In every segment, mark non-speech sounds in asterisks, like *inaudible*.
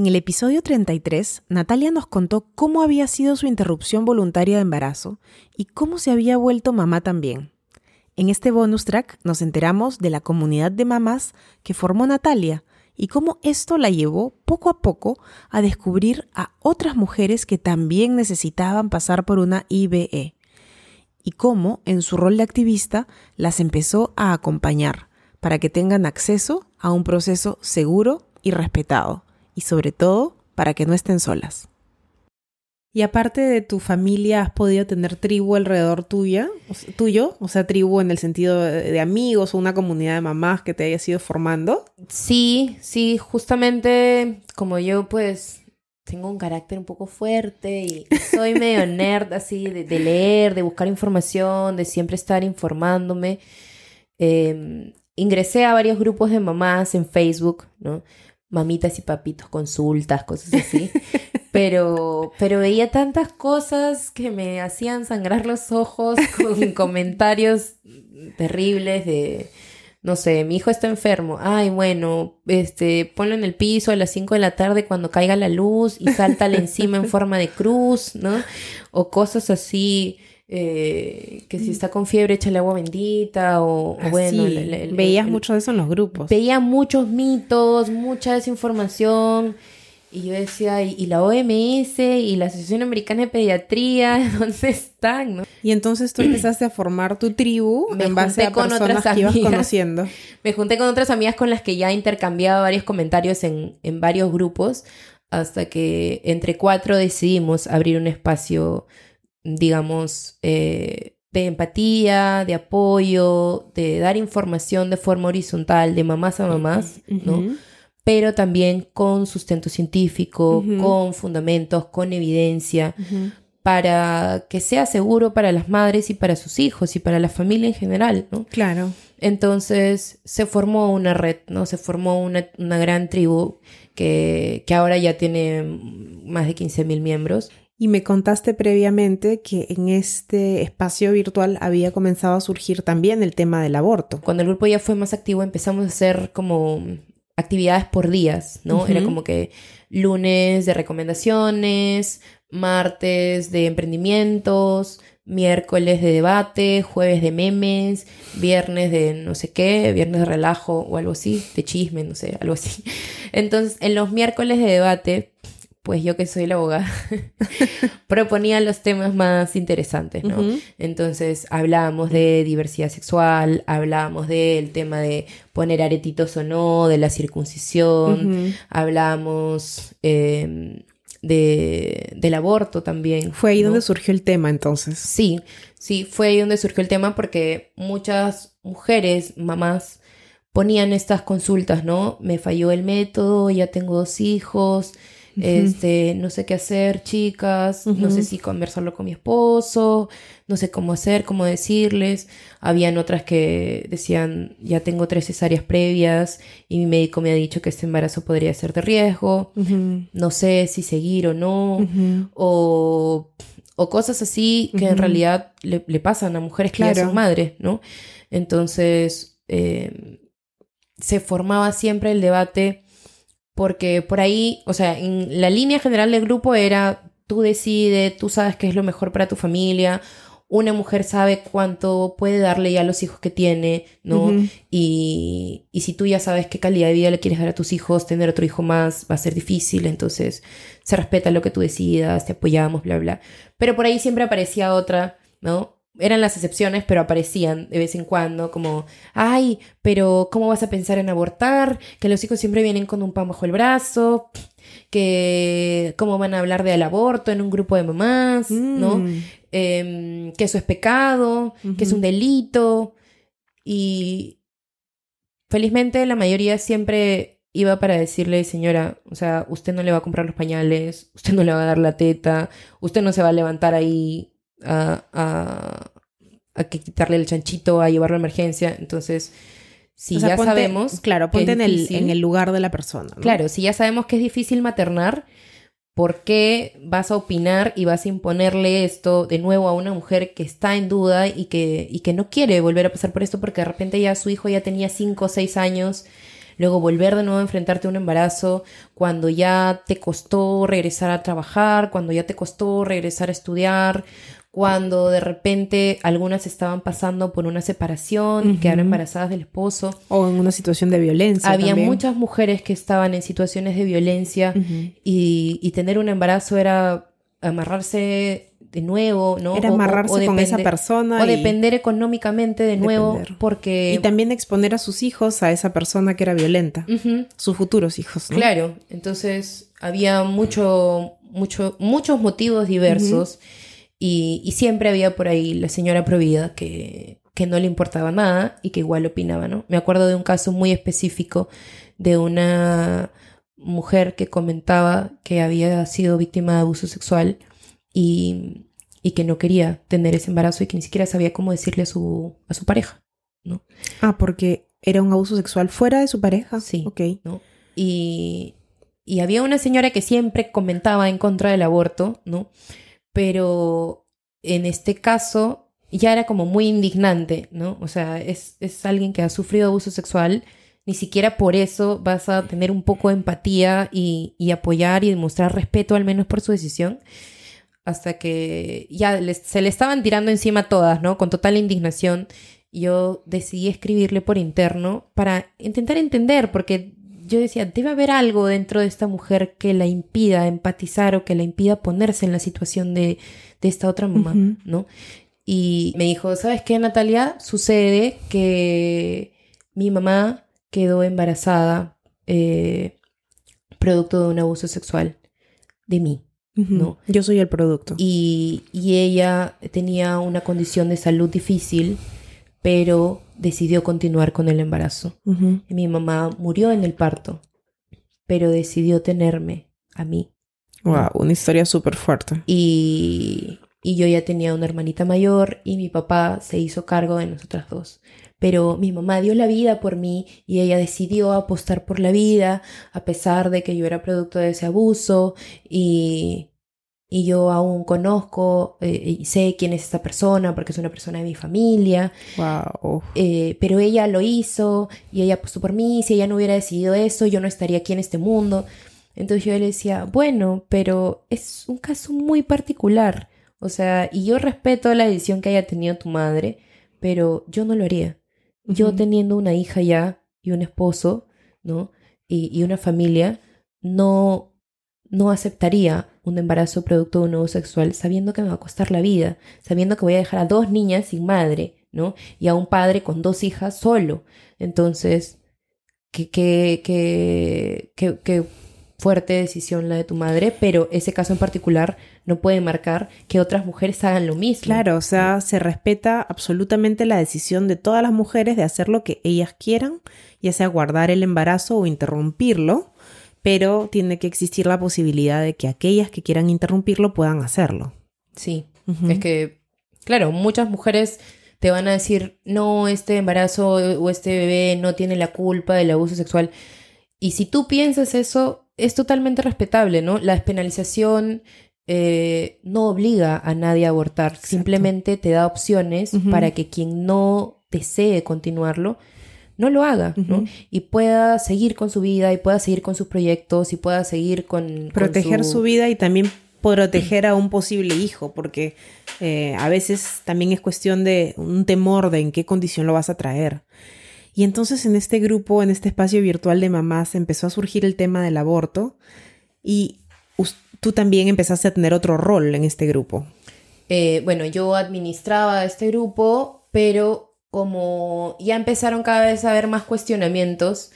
En el episodio 33, Natalia nos contó cómo había sido su interrupción voluntaria de embarazo y cómo se había vuelto mamá también. En este bonus track nos enteramos de la comunidad de mamás que formó Natalia y cómo esto la llevó poco a poco a descubrir a otras mujeres que también necesitaban pasar por una IBE y cómo, en su rol de activista, las empezó a acompañar para que tengan acceso a un proceso seguro y respetado, y sobre todo para que no estén solas. Y aparte de tu familia, ¿has podido tener tribu alrededor tuya, tuyo? O sea, tribu en el sentido de, amigos o una comunidad de mamás que te haya ido formando. Sí, sí, justamente como yo pues tengo un carácter un poco fuerte y soy medio *laughs* nerd así de, leer, de buscar información, de siempre estar informándome. Em, ingresé a varios grupos de mamás en Facebook, ¿no? Mamitas y papitos, consultas, cosas así. *laughs* pero, pero veía tantas cosas que me hacían sangrar los ojos con *laughs* comentarios terribles de, no sé, mi hijo está enfermo, ay, bueno, este, ponlo en el piso a las 5 de la tarde cuando caiga la luz y sáltale encima en forma de cruz, ¿no? O cosas así. Eh, que si está con fiebre, échale agua bendita o, ah, bueno. Veías mucho de eso en los grupos. Veía muchos mitos, mucha desinformación. Y yo decía, ¿y la OMS y la Asociación Americana de Pediatría, *laughs* dónde están? ¿no? Y entonces tú empezaste a formar tu tribu Me en base a con personas otras que ibas conociendo. *laughs* Me junté con otras amigas con las que ya intercambiaba varios comentarios en, en varios grupos, hasta que entre cuatro decidimos abrir un espacio, digamos, eh, de empatía, de apoyo, de dar información de forma horizontal, de mamás a mamás, ¿no? pero también con sustento científico, con fundamentos, con evidencia, para que sea seguro para las madres y para sus hijos y para la familia en general, ¿no? Claro. Entonces se formó una red, ¿no? Se formó una, gran tribu que, que, ahora ya tiene más de 15.000 miembros. Y me contaste previamente que en este espacio virtual había comenzado a surgir también el tema del aborto. Cuando el grupo ya fue más activo empezamos a hacer como actividades por días, ¿no? Era como que lunes de recomendaciones, martes de emprendimientos, miércoles de debate, jueves de memes, viernes de no sé qué, viernes de relajo o algo así, de chisme, no sé, algo así. *laughs* Entonces, en los miércoles de debate pues yo que soy la abogada, *laughs* proponía los temas más interesantes, ¿no? Entonces hablábamos de diversidad sexual, hablábamos del tema de poner aretitos o no, de la circuncisión, hablábamos em, de, del aborto también. Fue ahí donde surgió el tema entonces. Sí, sí, fue ahí donde surgió el tema porque muchas mujeres, mamás, ponían estas consultas, ¿no? Me falló el método, ya tengo dos hijos este, no sé qué hacer, chicas, no sé si conversarlo con mi esposo, no sé cómo hacer, cómo decirles. Habían otras que decían, ya tengo tres cesáreas previas y mi médico me ha dicho que este embarazo podría ser de riesgo, no sé si seguir o no, o, o, cosas así que en realidad le, pasan a mujeres que ya son madres, ¿no? Entonces, eh, se formaba siempre el debate porque por ahí, o sea, en la línea general del grupo era tú decides, tú sabes qué es lo mejor para tu familia, una mujer sabe cuánto puede darle ya a los hijos que tiene, ¿no? y, y, si tú ya sabes qué calidad de vida le quieres dar a tus hijos, tener otro hijo más va a ser difícil, entonces se respeta lo que tú decidas, te apoyamos, bla, bla. Pero por ahí siempre aparecía otra, ¿no? Eran las excepciones, pero aparecían de vez en cuando, como, ay, pero ¿cómo vas a pensar en abortar? Que los hijos siempre vienen con un pan bajo el brazo, que cómo van a hablar del aborto en un grupo de mamás, ¿no? Mm. Em, que eso es pecado, que es un delito. Y felizmente la mayoría siempre iba para decirle, señora, o sea, usted no le va a comprar los pañales, usted no le va a dar la teta, usted no se va a levantar ahí a, a, que quitarle el chanchito, a llevarlo a emergencia. Entonces, si ya sabemos. Claro, ponte en, el, en el lugar de la persona. Claro, si ya sabemos que es difícil maternar, ¿por qué vas a opinar y vas a imponerle esto de nuevo a una mujer que está en duda y que, y que no quiere volver a pasar por esto porque de repente ya su hijo ya tenía 5 o 6 años? luego volver de nuevo a enfrentarte a un embarazo, cuando ya te costó regresar a trabajar, cuando ya te costó regresar a estudiar, cuando de repente algunas estaban pasando por una separación y quedaron embarazadas del esposo. O en una situación de violencia. Había muchas mujeres que estaban en situaciones de violencia y, y tener un embarazo era amarrarse de nuevo, ¿no? Era amarrarse con esa persona. O depender económicamente de nuevo, porque... Y también exponer a sus hijos a esa persona que era violenta. Sus futuros hijos, ¿no? Claro, entonces había mucho, mucho, muchos motivos diversos y, y, siempre había por ahí la señora Provida que, que no le importaba nada y que igual opinaba, ¿no? Me acuerdo de un caso muy específico de una mujer que comentaba que había sido víctima de abuso sexual y, que no quería tener ese embarazo y que ni siquiera sabía cómo decirle a su, a su pareja, ¿no? Ah, porque era un abuso sexual fuera de su pareja. Sí. Ok. ¿no? Y, y había una señora que siempre comentaba en contra del aborto, ¿no? Pero en este caso ya era como muy indignante, ¿no? O sea, es, es alguien que ha sufrido abuso sexual, ni siquiera por eso vas a tener un poco de empatía y, y apoyar y demostrar respeto al menos por su decisión hasta que ya se le estaban tirando encima todas, ¿no? Con total indignación. Yo decidí escribirle por interno para intentar entender, porque yo decía, debe haber algo dentro de esta mujer que la impida empatizar o que la impida ponerse en la situación de, esta otra mamá, ¿no? Y me dijo, ¿sabes qué, Natalia? Sucede que mi mamá quedó embarazada eh, producto de un abuso sexual de mí. ¿no? Yo soy el producto. Y, ella tenía una condición de salud difícil, pero decidió continuar con el embarazo. mi mamá murió en el parto, pero decidió tenerme a mí. Wow, una historia súper fuerte. Y, y yo ya tenía una hermanita mayor y mi papá se hizo cargo de nosotras dos pero mi mamá dio la vida por mí y ella decidió apostar por la vida a pesar de que yo era producto de ese abuso y, y yo aún conozco eh, y sé quién es esta persona porque es una persona de mi familia. Wow. Eh, pero ella lo hizo y ella apostó por mí. Si ella no hubiera decidido eso, yo no estaría aquí en este mundo. Entonces yo le decía, bueno, pero es un caso muy particular. O sea, y yo respeto la decisión que haya tenido tu madre, pero yo no lo haría. Yo teniendo una hija ya y un esposo, ¿no? Y, una familia, no, no aceptaría un embarazo producto de un nuevo sexual sabiendo que me va a costar la vida, sabiendo que voy a dejar a dos niñas sin madre, ¿no? Y a un padre con dos hijas solo. Entonces, qué, qué, qué, qué, fuerte decisión la de tu madre, pero ese caso en particular no puede marcar que otras mujeres hagan lo mismo. Claro, o sea, se respeta absolutamente la decisión de todas las mujeres de hacer lo que ellas quieran, ya sea guardar el embarazo o interrumpirlo, pero tiene que existir la posibilidad de que aquellas que quieran interrumpirlo puedan hacerlo. Sí, es que, claro, muchas mujeres te van a decir, no, este embarazo o este bebé no tiene la culpa del abuso sexual. Y si tú piensas eso, es totalmente respetable, ¿no? La despenalización eh, no obliga a nadie a abortar, simplemente te da opciones para que quien no desee continuarlo, no lo haga, ¿no? Y pueda seguir con su vida y pueda seguir con sus proyectos y pueda seguir con... Proteger su... vida y también proteger a un posible hijo, porque eh, a veces también es cuestión de un temor de en qué condición lo vas a traer. Y entonces en este grupo, en este espacio virtual de mamás, empezó a surgir el tema del aborto y tú también empezaste a tener otro rol en este grupo. Eh, bueno, yo administraba este grupo, pero como ya empezaron cada vez a haber más cuestionamientos,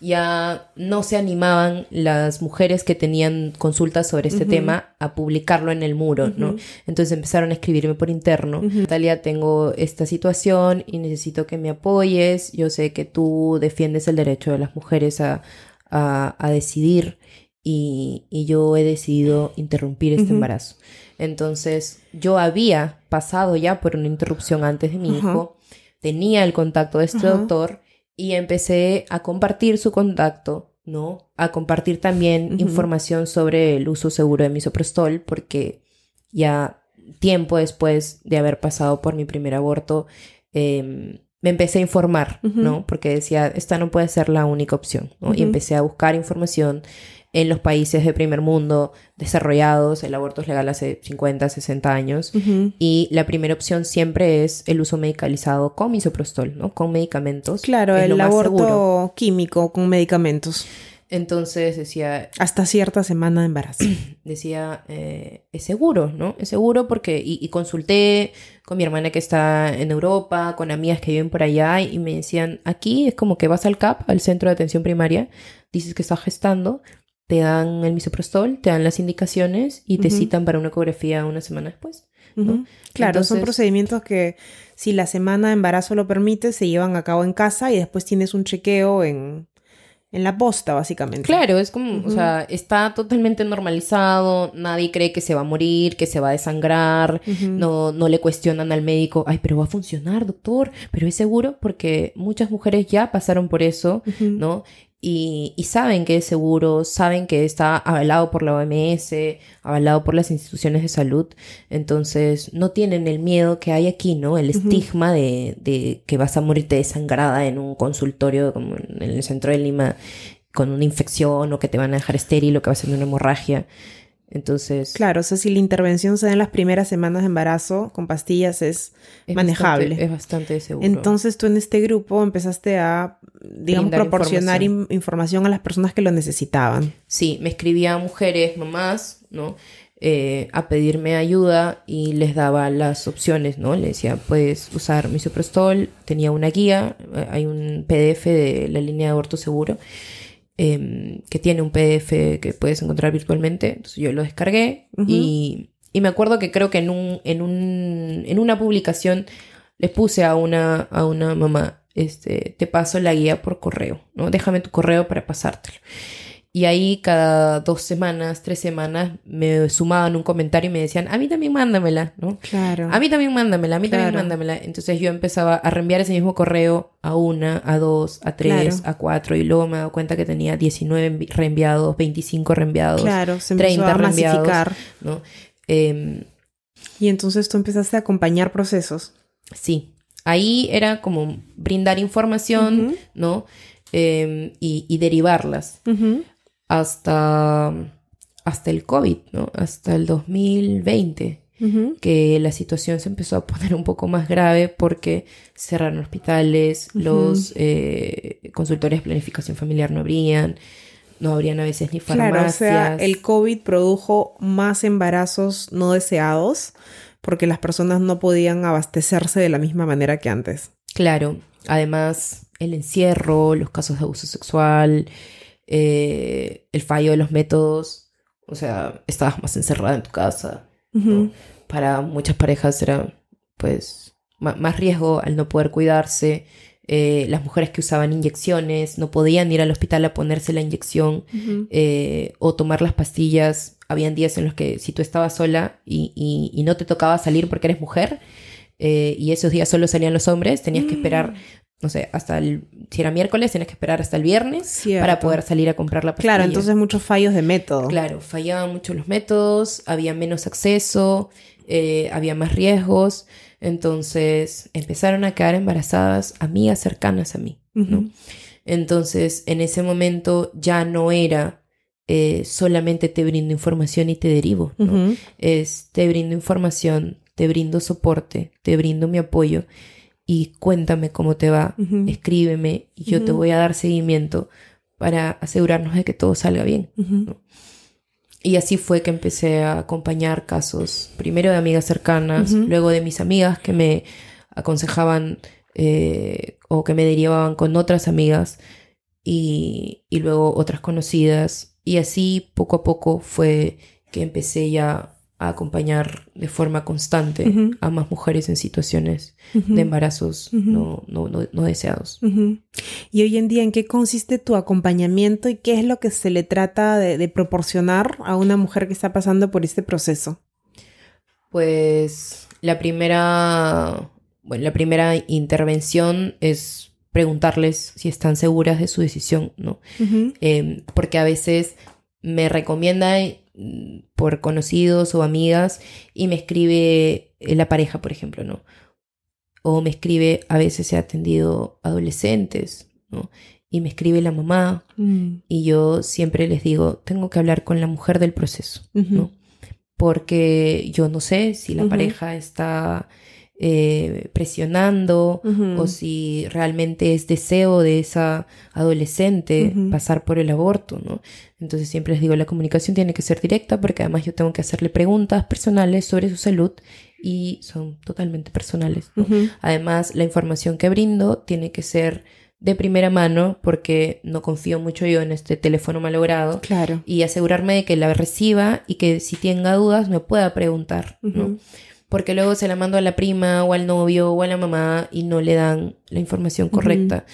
ya no se animaban las mujeres que tenían consultas sobre este tema a publicarlo en el muro, ¿no? Entonces empezaron a escribirme por interno. Natalia, tengo esta situación y necesito que me apoyes. Yo sé que tú defiendes el derecho de las mujeres a, a, decidir y, y, yo he decidido interrumpir este embarazo. Entonces yo había pasado ya por una interrupción antes de mi hijo, tenía el contacto de este doctor y empecé a compartir su contacto, ¿no? A compartir también información sobre el uso seguro de misoprostol, porque ya tiempo después de haber pasado por mi primer aborto, em, me empecé a informar, ¿no? Porque decía, esta no puede ser la única opción, ¿no? Y empecé a buscar información en los países de primer mundo desarrollados, el aborto es legal hace 50, 60 años, y la primera opción siempre es el uso medicalizado con misoprostol, ¿no? Con medicamentos. Claro, el aborto químico con medicamentos. Entonces decía... Hasta cierta semana de embarazo. *clears throat* Decía, eh, es seguro, ¿no? Es seguro porque... Y, consulté con mi hermana que está en Europa, con amigas que viven por allá y me decían, aquí es como que vas al CAP, al centro de atención primaria, dices que estás gestando, te dan el misoprostol, te dan las indicaciones y te citan para una ecografía una semana después. ¿no? Claro, son procedimientos que si la semana de embarazo lo permite, se llevan a cabo en casa y después tienes un chequeo en, en la posta, básicamente. Claro, es como, o sea, está totalmente normalizado, nadie cree que se va a morir, que se va a desangrar, no, no le cuestionan al médico, ay, pero va a funcionar, doctor, pero es seguro porque muchas mujeres ya pasaron por eso, ¿no? Y, saben que es seguro, saben que está avalado por la OMS, avalado por las instituciones de salud, entonces no tienen el miedo que hay aquí, ¿no? El estigma de, de, que vas a morirte desangrada en un consultorio como en el centro de Lima con una infección o que te van a dejar estéril o que va a ser una hemorragia. Entonces. Claro, o sea, si la intervención se da en las primeras semanas de embarazo con pastillas es, manejable. es bastante seguro. Entonces tú en este grupo empezaste a, digamos, proporcionar información. a las personas que lo necesitaban. Sí, me escribía mujeres, mamás, ¿no? Eh, a pedirme ayuda y les daba las opciones, ¿no? Le decía, puedes usar misoprostol, tenía una guía, eh, hay un PDF de la línea de aborto seguro Em, que tiene un PDF que puedes encontrar virtualmente. Entonces yo lo descargué y, y, me acuerdo que creo que en, un, en, un, en una publicación le puse a una, a una mamá, este, te paso la guía por correo, ¿no? Déjame tu correo para pasártelo. Y ahí cada dos semanas, tres semanas, me sumaban un comentario y me decían, a mí también mándamela, ¿no? Claro. A mí también mándamela, a mí también mándamela. Entonces yo empezaba a reenviar ese mismo correo a una, a dos, a tres, a cuatro. Y luego me he dado cuenta que tenía 19 reenviados, 25 reenviados, claro, se 30 a reenviados. ¿no? Em, y entonces tú empezaste a acompañar procesos. Sí. Ahí era como brindar información, ¿no? Em, y, derivarlas hasta, hasta el COVID, ¿no? Hasta el 2020. que la situación se empezó a poner un poco más grave porque cerraron hospitales, los eh, consultores de planificación familiar no abrían, no habrían a veces ni farmacias. Claro, o sea, el COVID produjo más embarazos no deseados porque las personas no podían abastecerse de la misma manera que antes. Claro, además el encierro, los casos de abuso sexual, eh, el fallo de los métodos, o sea, estabas más encerrada en tu casa. Para muchas parejas era pues más riesgo al no poder cuidarse. Eh, las mujeres que usaban inyecciones no podían ir al hospital a ponerse la inyección eh, o tomar las pastillas. Habían días en los que si tú estabas sola y, y, no te tocaba salir porque eres mujer, y esos días solo salían los hombres, tenías que esperar mm no sé, hasta el, si era miércoles, tienes que esperar hasta el viernes para poder salir a comprar la pastilla. Claro, entonces muchos fallos de método. Claro, fallaban mucho los métodos, había menos acceso, eh, había más riesgos, entonces empezaron a quedar embarazadas amigas cercanas a mí, ¿no? Entonces, en ese momento ya no era eh, solamente te brindo información y te derivo, ¿no? Es te brindo información, te brindo soporte, te brindo mi apoyo y cuéntame cómo te va, escríbeme y yo te voy a dar seguimiento para asegurarnos de que todo salga bien. Y así fue que empecé a acompañar casos, primero de amigas cercanas, luego de mis amigas que me aconsejaban eh, o que me derivaban con otras amigas y, y luego otras conocidas. Y así poco a poco fue que empecé ya a acompañar de forma constante a más mujeres en situaciones de embarazos no, no, no, deseados. Y hoy en día, ¿en qué consiste tu acompañamiento y qué es lo que se le trata de, proporcionar a una mujer que está pasando por este proceso? Pues la primera, bueno, la primera intervención es preguntarles si están seguras de su decisión, ¿no? Em, porque a veces me recomienda por conocidos o amigas y me escribe la pareja, por ejemplo, ¿no? O me escribe, a veces he atendido adolescentes, ¿no? Y me escribe la mamá Mm. y yo siempre les digo, tengo que hablar con la mujer del proceso, ¿no? Porque yo no sé si la pareja está eh, presionando Ujú. o si realmente es deseo de esa adolescente pasar por el aborto, ¿no? Entonces siempre les digo, la comunicación tiene que ser directa porque además yo tengo que hacerle preguntas personales sobre su salud y son totalmente personales. Además, la información que brindo tiene que ser de primera mano porque no confío mucho yo en este teléfono malogrado Claro. y asegurarme de que la reciba y que si tenga dudas me pueda preguntar, ¿no? Porque luego se la mando a la prima o al novio o a la mamá y no le dan la información correcta.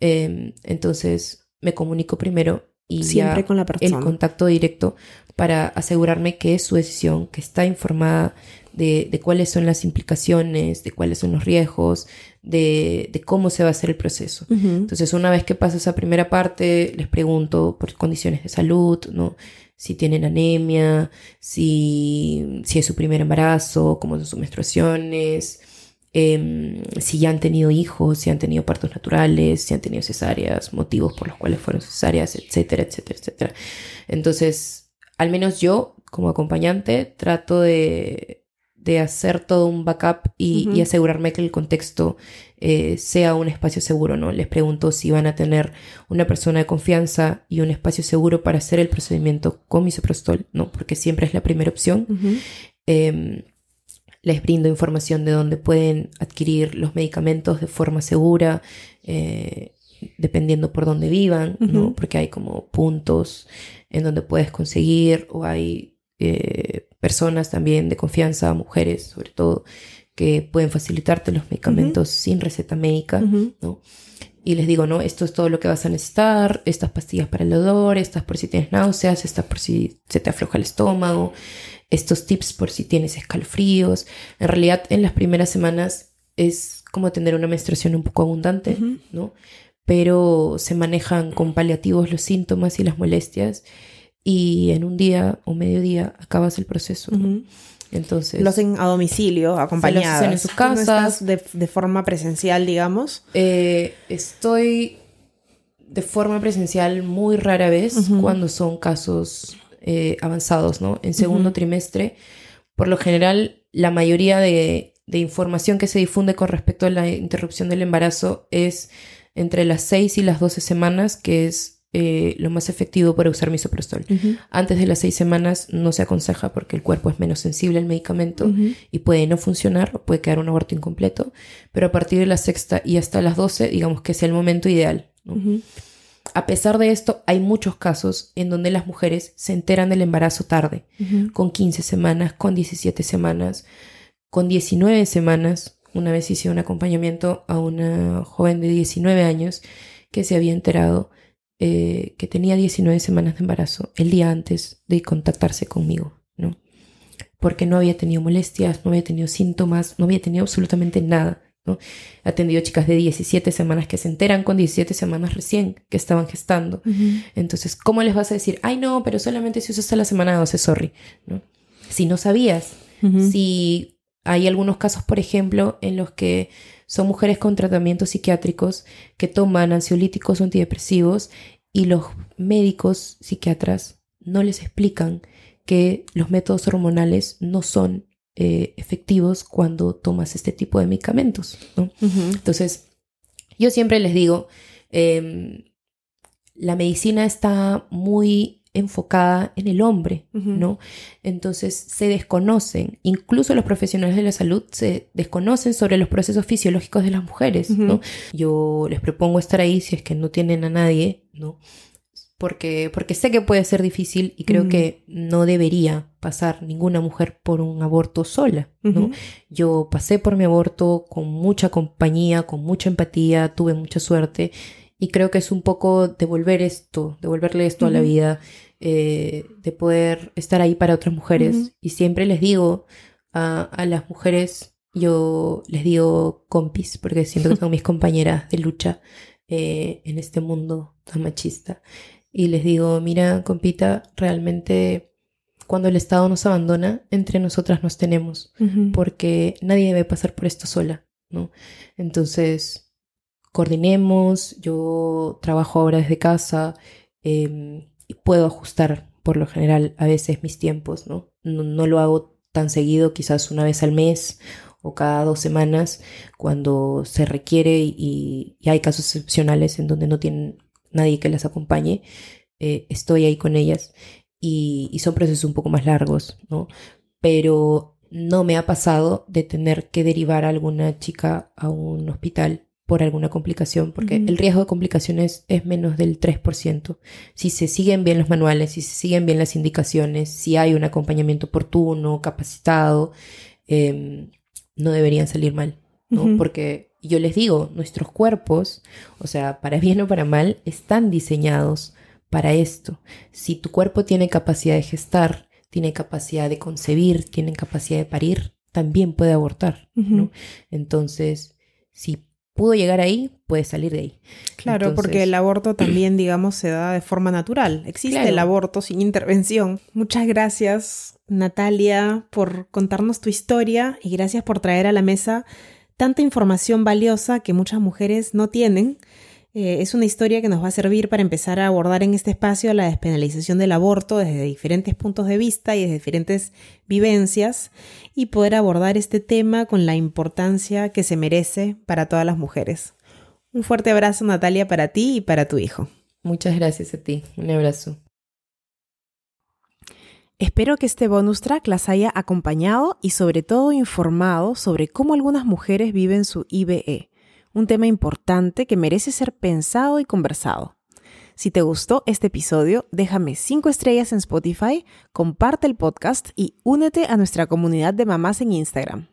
Eh, entonces me comunico primero y Siempre ya con la el persona. contacto directo para asegurarme que es su decisión, que está informada de, de cuáles son las implicaciones, de cuáles son los riesgos, de, de cómo se va a hacer el proceso. Entonces, una vez que pasa esa primera parte, les pregunto por condiciones de salud, ¿no? Si tienen anemia, si, si es su primer embarazo, cómo son sus menstruaciones, em, si ya han tenido hijos, si han tenido partos naturales, si han tenido cesáreas, motivos por los cuales fueron cesáreas, etcétera, etcétera, etcétera. Entonces, al menos yo, como acompañante, trato de, de hacer todo un backup y, asegurarme que el contexto eh, sea un espacio seguro, ¿no? Les pregunto si van a tener una persona de confianza y un espacio seguro para hacer el procedimiento con misoprostol, ¿no? Porque siempre es la primera opción. Eh, les brindo información de dónde pueden adquirir los medicamentos de forma segura, eh, dependiendo por dónde vivan, ¿no? Porque hay como puntos en donde puedes conseguir o hay eh, personas también de confianza, mujeres sobre todo, que pueden facilitarte los medicamentos sin receta médica. ¿no? Y les digo, no, esto es todo lo que vas a necesitar, estas pastillas para el dolor, estas por si tienes náuseas, estas por si se te afloja el estómago, estos tips por si tienes escalofríos. En realidad, en las primeras semanas es como tener una menstruación un poco abundante. ¿no? Pero se manejan con paliativos los síntomas y las molestias y en un día o medio día acabas el proceso. ¿no? Entonces, Lo hacen a domicilio, acompañadas. hacen en sus no casas. estás de, de forma presencial, digamos. Eh, estoy de forma presencial muy rara vez cuando son casos eh, avanzados, ¿no? En segundo trimestre, por lo general, la mayoría de, de información que se difunde con respecto a la interrupción del embarazo es entre las 6 y las 12 semanas, que es eh, lo más efectivo para usar misoprostol. Antes de las 6 semanas no se aconseja porque el cuerpo es menos sensible al medicamento y puede no funcionar puede quedar un aborto incompleto, pero a partir de la sexta y hasta las 12, digamos que es el momento ideal. A pesar de esto, hay muchos casos en donde las mujeres se enteran del embarazo tarde, con 15 semanas, con 17 semanas, con 19 semanas. Una vez hice un acompañamiento a una joven de 19 años que se había enterado eh, que tenía 19 semanas de embarazo el día antes de contactarse conmigo, ¿no? Porque no había tenido molestias, no había tenido síntomas, no había tenido absolutamente nada, ¿no? He atendido chicas de 17 semanas que se enteran con 17 semanas recién que estaban gestando. Entonces, ¿cómo les vas a decir, ay no, pero solamente si usas hasta la semana 12, sorry, ¿no? Si no sabías, si hay algunos casos, por ejemplo, en los que son mujeres con tratamientos psiquiátricos que toman ansiolíticos o antidepresivos y los médicos psiquiatras no les explican que los métodos hormonales no son eh, efectivos cuando tomas este tipo de medicamentos. Entonces, yo siempre les digo, em, la medicina está muy enfocada en el hombre. ¿no? Entonces se desconocen, incluso los profesionales de la salud se desconocen sobre los procesos fisiológicos de las mujeres. ¿no? Yo les propongo estar ahí si es que no tienen a nadie, ¿no? Porque, porque sé que puede ser difícil y creo que no debería pasar ninguna mujer por un aborto sola, ¿no? Yo pasé por mi aborto con mucha compañía, con mucha empatía, tuve mucha suerte y creo que es un poco devolver esto, devolverle esto a la vida, eh, de poder estar ahí para otras mujeres. Y siempre les digo a, a las mujeres, yo les digo compis, porque siento que son mis *laughs* compañeras de lucha eh, en este mundo tan machista. Y les digo, mira, compita, realmente cuando el Estado nos abandona, entre nosotras nos tenemos porque nadie debe pasar por esto sola. ¿no? Entonces, coordinemos, yo trabajo ahora desde casa em, puedo ajustar por lo general a veces mis tiempos, ¿no? ¿no? lo hago tan seguido, quizás una vez al mes o cada dos semanas, cuando se requiere y, hay casos excepcionales en donde no tienen nadie que las acompañe, eh, estoy ahí con ellas y, y, son procesos un poco más largos, ¿no? Pero no me ha pasado de tener que derivar a alguna chica a un hospital por alguna complicación, porque el riesgo de complicaciones es menos del 3%. Si se siguen bien los manuales, si se siguen bien las indicaciones, si hay un acompañamiento oportuno, capacitado, em, no deberían salir mal, ¿no? Porque yo les digo, nuestros cuerpos, o sea, para bien o para mal, están diseñados para esto. Si tu cuerpo tiene capacidad de gestar, tiene capacidad de concebir, tiene capacidad de parir, también puede abortar, ¿no? Entonces, si pudo llegar ahí, puede salir de ahí. Claro, porque el aborto *clears throat* también, digamos, se da de forma natural. Existe el aborto sin intervención. Muchas gracias, Natalia, por contarnos tu historia y gracias por traer a la mesa tanta información valiosa que muchas mujeres no tienen eh, es una historia que nos va a servir para empezar a abordar en este espacio la despenalización del aborto desde diferentes puntos de vista y desde diferentes vivencias y poder abordar este tema con la importancia que se merece para todas las mujeres. Un fuerte abrazo Natalia para ti y para tu hijo. Muchas gracias a ti. Un abrazo. Espero que este bonus track las haya acompañado y sobre todo informado sobre cómo algunas mujeres viven su IBE un tema importante que merece ser pensado y conversado. Si te gustó este episodio, déjame 5 estrellas en Spotify, comparte el podcast y únete a nuestra comunidad de mamás en Instagram.